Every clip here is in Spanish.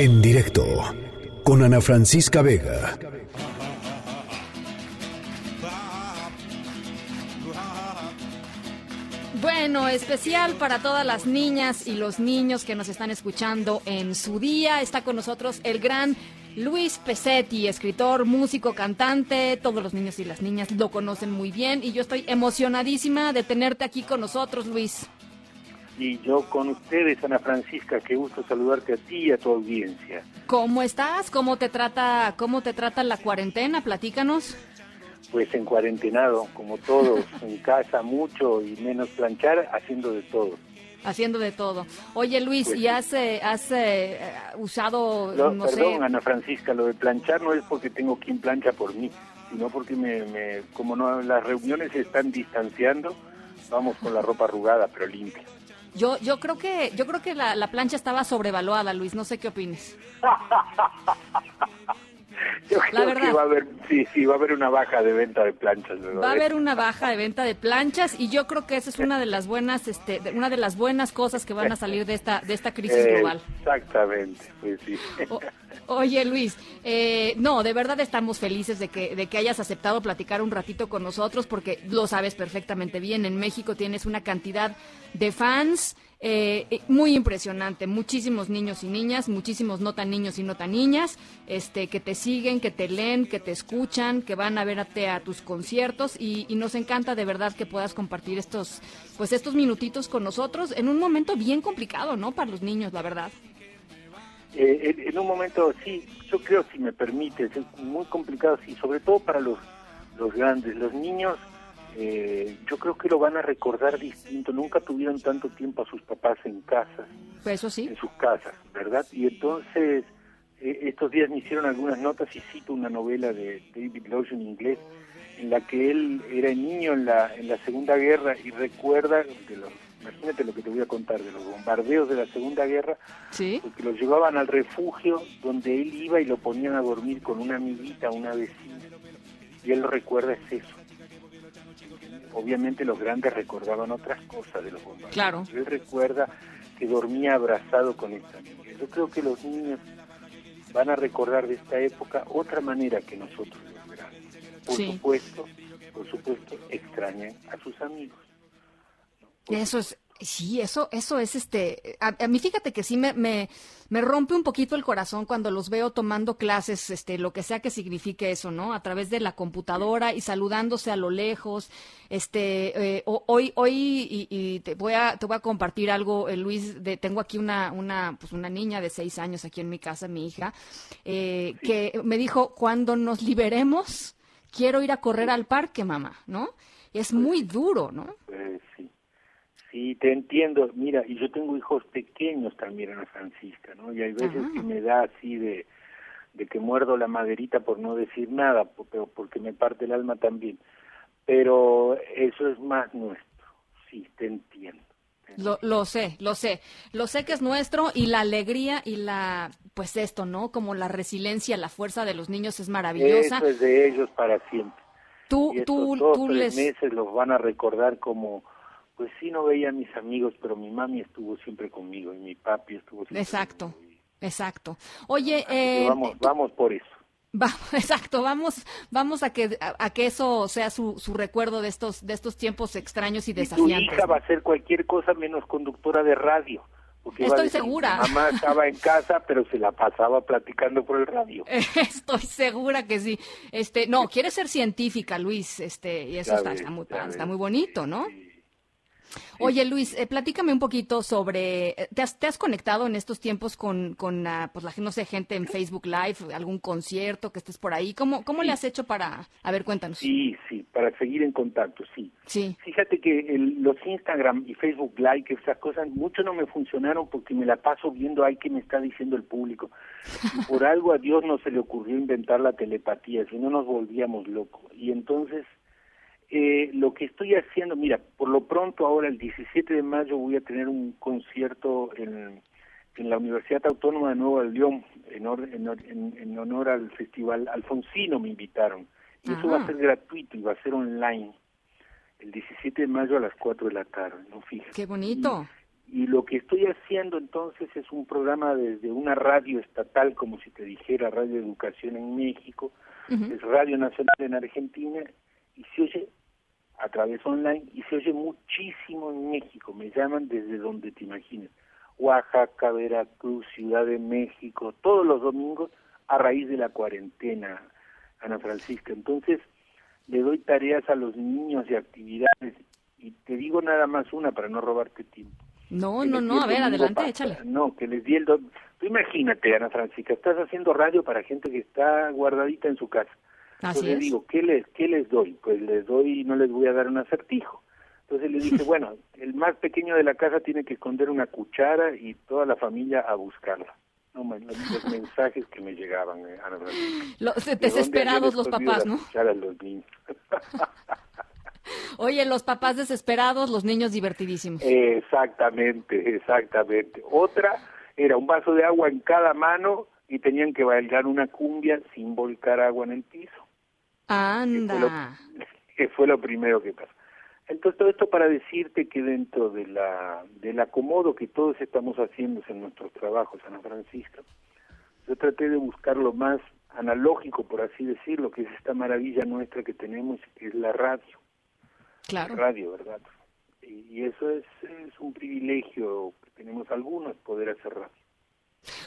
En directo con Ana Francisca Vega. Bueno, especial para todas las niñas y los niños que nos están escuchando en su día. Está con nosotros el gran Luis Pesetti, escritor, músico, cantante. Todos los niños y las niñas lo conocen muy bien y yo estoy emocionadísima de tenerte aquí con nosotros, Luis. Y yo con ustedes, Ana Francisca, qué gusto saludarte a ti y a tu audiencia. ¿Cómo estás? ¿Cómo te trata, cómo te trata la cuarentena? Platícanos. Pues en cuarentenado, como todos, en casa mucho y menos planchar, haciendo de todo. Haciendo de todo. Oye Luis, Pues ¿y has, eh, has eh, usado, No, no perdón, sé, Ana Francisca, lo de planchar no es porque tengo quien plancha por mí, sino porque me, me- como no las reuniones se están distanciando, vamos con la ropa arrugada pero limpia. Yo, yo creo que, yo creo que la, la plancha estaba sobrevaluada, Luis. No sé qué opines. Yo La verdad. que va a haber, sí, sí, va a haber una baja de venta de planchas. ¿verdad? Va a haber una baja de venta de planchas y yo creo que esa es una de las buenas, este, una de las buenas cosas que van a salir de esta, de esta crisis Eh, global. Exactamente, pues sí. O- oye Luis, eh, no, de verdad estamos felices de que, de que hayas aceptado platicar un ratito con nosotros porque lo sabes perfectamente bien. En México tienes una cantidad de fans eh, eh, muy impresionante, muchísimos niños y niñas, muchísimos no tan niños y no tan niñas, este, que te siguen, que te leen, que te escuchan, que van a verte a tus conciertos y, y nos encanta de verdad que puedas compartir estos, pues estos minutitos con nosotros en un momento bien complicado, ¿no? Para los niños, la verdad. Eh, en, un momento, sí, yo creo, si me permites, es muy complicado, sí, sobre todo para los, los grandes. Los niños, eh, yo creo que lo van a recordar distinto. Nunca tuvieron tanto tiempo a sus papás en casa, Pues eso sí. en sus casas, ¿verdad? Y entonces, eh, estos días me hicieron algunas notas y cito una novela de David Lodge en inglés, en la que él era niño en la, en la Segunda Guerra y recuerda, de los, imagínate lo que te voy a contar, de los bombardeos de la Segunda Guerra, Sí. porque lo llevaban al refugio donde él iba y lo ponían a dormir con una amiguita, una vecina. Y él recuerda es eso. Obviamente los grandes recordaban otras cosas de los bombardeos. Claro. Él recuerda que dormía abrazado con esta amiga. Yo creo que los niños van a recordar de esta época otra manera que nosotros los grandes. Por Sí. supuesto, por supuesto, extrañan a sus amigos. Eso es, sí, eso, eso es este, a, a mí fíjate que sí me, me, me rompe un poquito el corazón cuando los veo tomando clases, este, lo que sea que signifique eso, ¿no? A través de la computadora y saludándose a lo lejos, este, eh, ho- hoy, hoy, y, y te voy a, te voy a compartir algo, eh, Luis, de, tengo aquí una, una, pues una niña de seis años aquí en mi casa, mi hija, eh, que me dijo, cuando nos liberemos, quiero ir a correr al parque, mamá, ¿no? Es muy duro, ¿no? Sí, te entiendo. Mira, y yo tengo hijos pequeños también, Ana Francisca, ¿no? Y hay veces Ajá. que me da así de, de que muerdo la maderita por no decir nada, po- pero porque me parte el alma también. Pero eso es más nuestro. Sí, te entiendo. te Lo, lo sé, lo sé. Lo sé que es nuestro y la alegría y la, pues esto, ¿no? Como la resiliencia, la fuerza de los niños es maravillosa. Eso es de ellos para siempre. Tú, y tú, estos dos, tú tres les... meses los van a recordar como, pues sí, no veía a mis amigos, pero mi mami estuvo siempre conmigo y mi papi estuvo siempre Exacto, conmigo. exacto. Oye, eh, vamos, tú- vamos por eso. va- exacto, vamos, vamos a que, a, a que eso sea su, su recuerdo de estos, de estos tiempos extraños y Y tu desafiantes. hija va a ser cualquier cosa menos conductora de radio. Porque Estoy decir, segura. Mamá estaba en casa, pero se la pasaba platicando por el radio. Estoy segura que sí. Este, no, quiere ser científica, Luis, este, y eso está, ves, está muy, está muy bonito, ¿no? Sí. Oye, Luis, eh, platícame un poquito sobre, eh, ¿te has, te has conectado en estos tiempos con, con ah, pues, la, no sé, gente en Facebook Live, algún concierto que estés por ahí? ¿Cómo, cómo le has hecho para, a ver, cuéntanos. Sí, sí, para seguir en contacto, sí. Sí, Fíjate que el- los Instagram y Facebook Live, que esas cosas, mucho no me funcionaron porque me la paso viendo ahí que me está diciendo el público. Y por algo a Dios no se le ocurrió inventar la telepatía, si no nos volvíamos locos. Y entonces, eh, lo que estoy haciendo, mira, por lo pronto ahora el 17 de mayo voy a tener un concierto en, en la Universidad Autónoma de Nuevo León, en, or- en, en- en honor al Festival Alfonsino me invitaron. Y eso va a ser gratuito y va a ser online el 17 de mayo a las 4 de la tarde, ¿no? Fíjate. qué bonito. Y lo que estoy haciendo entonces es un programa desde una radio estatal, como si te dijera Radio Educación en México, es Radio Nacional en Argentina, y se oye a través online, y se oye muchísimo en México, me llaman desde donde te imagines, Oaxaca, Veracruz, Ciudad de México, todos los domingos a raíz de la cuarentena, Ana Francisca. Entonces, le doy tareas a los niños y actividades, y te digo nada más una para no robarte tiempo no, no, no, a ver, adelante, échale. No, que les di el... Do... Tú imagínate, Ana Francisca, estás haciendo radio para gente que está guardadita en su casa. Así Entonces digo, ¿qué les, ¿qué les doy? Pues les doy, no les voy a dar un acertijo. Entonces le dije, bueno, el más pequeño de la casa tiene que esconder una cuchara y toda la familia a buscarla. No, los, mensajes que me llegaban, eh, Ana. Los desesperados los papás, ¿no? los niños. Oye, los papás desesperados, los niños divertidísimos. Exactamente, exactamente. Otra era un vaso de agua en cada mano y tenían que bailar una cumbia sin volcar agua en el piso. Anda. Que fue lo, primero que pasó. Entonces todo esto para decirte que dentro de la del acomodo que todos estamos haciendo en nuestros trabajos, Ana Francisca, yo traté de buscar lo más analógico, por así decirlo, que es esta maravilla nuestra que tenemos, que es la radio claro. radio, ¿verdad? Y, eso es, es, un privilegio que tenemos algunos, poder hacer radio.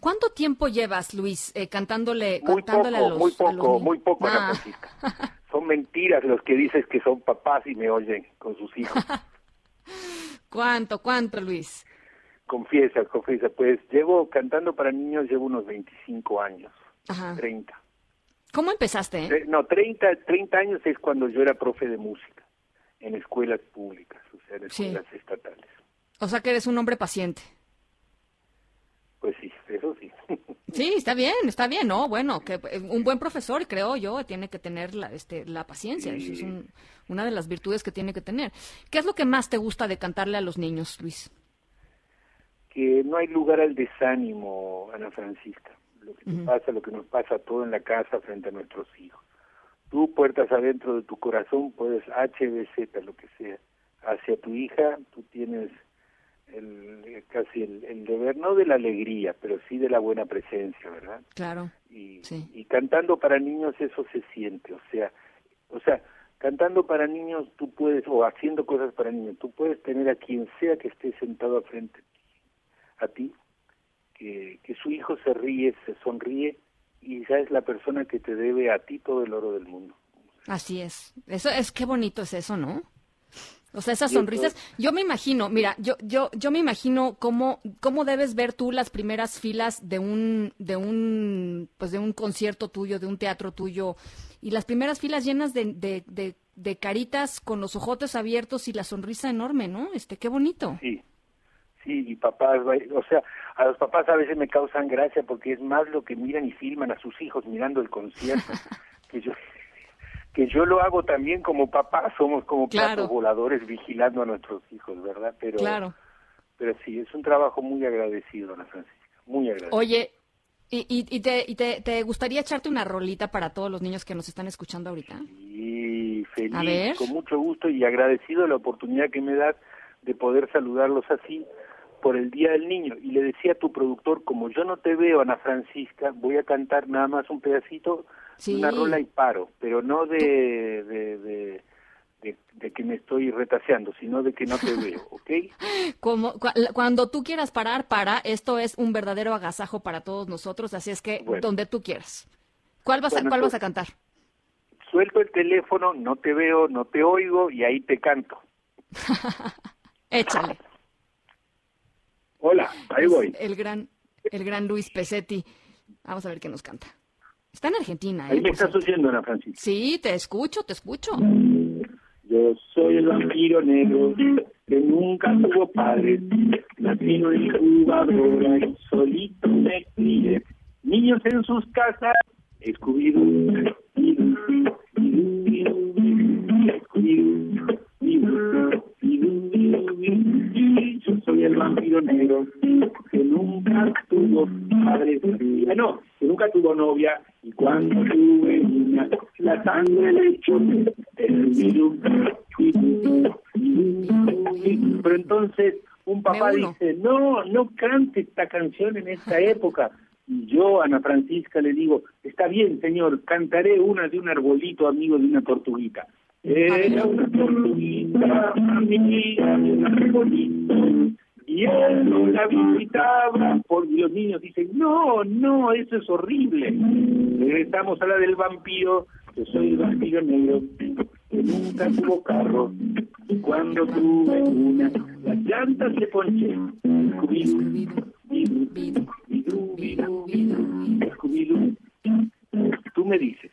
¿Cuánto tiempo llevas, Luis, eh, cantándole, muy cantándole poco, a los Muy poco, muy poco, ah. Son mentiras los que dices que son papás y me oyen con sus hijos. ¿Cuánto, cuánto, Luis? Confiesa, confiesa. Pues llevo cantando para niños, llevo unos 25 años, Ajá. 30. ¿Cómo empezaste? Eh? No, 30, 30 años es cuando yo era profe de música en escuelas públicas, o sea, en escuelas estatales. O sea que eres un hombre paciente. Pues sí, eso sí. Sí, está bien, está bien, ¿no? Bueno, que eh, un buen profesor, creo yo, tiene que tener la, este, la paciencia. Eso es una de las virtudes que tiene que tener. ¿Qué es lo que más te gusta de cantarle a los niños, Luis? Que no hay lugar al desánimo, Ana Francisca. Lo que pasa, lo que nos pasa todo en la casa frente a nuestros hijos tú puertas adentro de tu corazón puedes HBZ, lo que sea, hacia tu hija, tú tienes el, casi el, deber, no de la alegría, pero sí de la buena presencia, ¿verdad? Claro. Y, y cantando para niños eso se siente, o sea, o sea, cantando para niños tú puedes, o haciendo cosas para niños, tú puedes tener a quien sea que esté sentado a frente a ti, que, que su hijo se ríe, se sonríe, y ya es la persona que te debe a ti todo el oro del mundo. Así es. Eso es qué bonito es eso, ¿no? O sea, esas sonrisas. Yo me imagino, mira, yo yo yo me imagino cómo cómo debes ver tú las primeras filas de un de un pues de un concierto tuyo, de un teatro tuyo y las primeras filas llenas de, de, de, de caritas con los ojotes abiertos y la sonrisa enorme, ¿no? Este, qué bonito. Sí. Sí, y papás, o sea, a los papás a veces me causan gracia porque es más lo que miran y filman a sus hijos mirando el concierto que yo que yo lo hago también como papá, somos como platos voladores vigilando a nuestros hijos, ¿verdad? Pero claro. pero sí, es un trabajo muy agradecido, Ana Francisca, muy agradecido. Oye, ¿y, y, te, y te, te, gustaría echarte una rolita para todos los niños que nos están escuchando ahorita? Sí, feliz, con mucho gusto y agradecido la oportunidad que me das de poder saludarlos así por el Día del Niño y le decía a tu productor, como yo no te veo, Ana Francisca, voy a cantar nada más un pedacito, una rola y paro, pero no de, de, de, que me estoy retaseando, sino de que no te veo, ¿ok? Como, cuando tú quieras parar, para, esto es un verdadero agasajo para todos nosotros, así es que donde tú quieras. ¿Cuál vas, a, ¿cuál vas a cantar? Suelto el teléfono, no te veo, no te oigo y ahí te canto. Échale. Hola, ahí voy. El gran, el gran Luis Pesetti. Vamos a ver qué nos canta. Está en Argentina. Ahí ¿eh? me estás oyendo, Ana Francisca. Sí, te escucho, te escucho. Yo soy el vampiro negro que nunca tuvo padre. Latino en incubadora y solito me crié. Niños en sus casas, escubido. Yo soy el vampiro negro que nunca tuvo padre. no, que nunca tuvo novia y cuando tuve niña, la sangre le echó el virus. Pero entonces, Un papá dice, no, no cante esta canción en esta época. Y yo, Ana Francisca, le digo, está bien, señor, cantaré una de un arbolito amigo de una tortuguita. Era una tortuguita amiga de un arbolito y él no la visitaba por los niños dicen no no eso es horrible regresamos a la del vampiro yo soy el vampiro negro que nunca tuvo carro y cuando tuve una las llantas le ponché tú me dices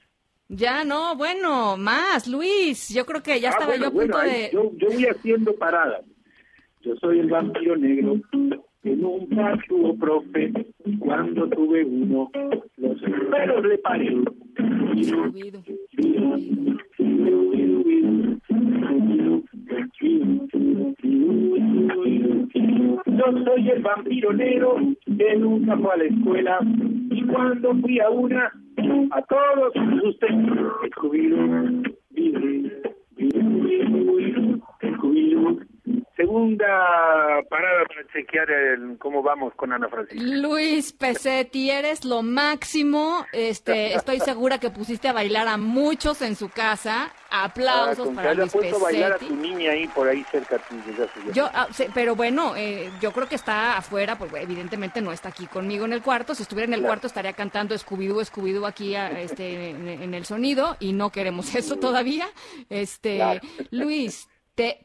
ya no, bueno, más, Luis. Yo creo que ya ah, estaba yo a punto de. Yo, yo voy haciendo paradas. Yo soy el vampiro negro que nunca tuvo profe. Cuando tuve uno, los pelos le paré. Yo soy el vampiro negro que nunca fue a la escuela y cuando fui a una, a todos ustedes, el segunda parada para chequear el, cómo vamos con Ana Francisca. Luis Pesetti, eres lo máximo. Este, estoy segura que pusiste a bailar a muchos en su casa. Aplausos ah, para Luis puesto bailar a tu niña ahí por ahí cerca Yo, ah, pero bueno, eh, yo creo que está afuera, porque evidentemente no está aquí conmigo en el cuarto. Si estuviera en el cuarto estaría cantando Scooby-Doo, Scooby-Doo aquí este, en, el sonido y no queremos eso todavía. Este, Luis,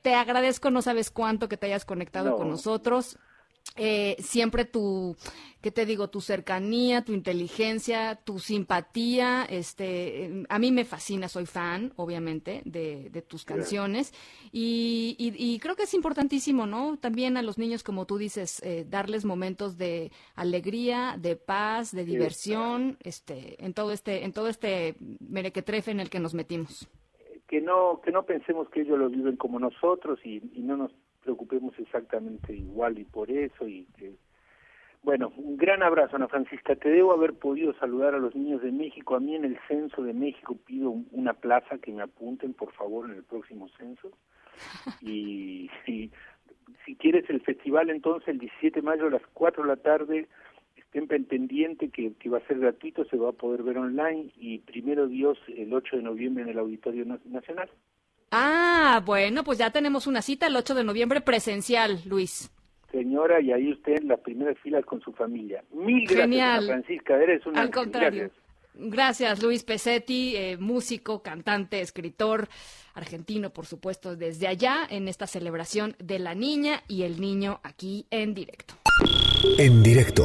te, agradezco, no sabes cuánto que te hayas conectado con nosotros. Eh, siempre tu, ¿qué te digo? Tu cercanía, tu inteligencia, tu simpatía, este, a mí me fascina, soy fan, obviamente, de, tus canciones y, creo que es importantísimo, ¿no? También a los niños, como tú dices, eh, darles momentos de alegría, de paz, de diversión, este, en todo este, en todo este merequetrefe en el que nos metimos que no que no pensemos que ellos lo viven como nosotros y, no nos preocupemos exactamente igual y por eso y que bueno, un gran abrazo, Ana Francisca. Te debo haber podido saludar a los niños de México. A mí en el censo de México pido una plaza que me apunten, por favor, en el próximo censo. Y, y si quieres el festival, entonces el 17 de mayo a las 4 de la tarde siempre pendiente que, que, va a ser gratuito, se va a poder ver online y primero Dios el 8 de noviembre en el Auditorio Nacional. Ah, bueno, pues ya tenemos una cita el 8 de noviembre presencial, Luis. Señora, y ahí usted en las primeras filas con su familia. Mil gracias, Francisca, eres una... Al contrario. Gracias. Luis Pesetti, eh, músico, cantante, escritor argentino, por supuesto, desde allá en esta celebración de la niña y el niño aquí en directo. En directo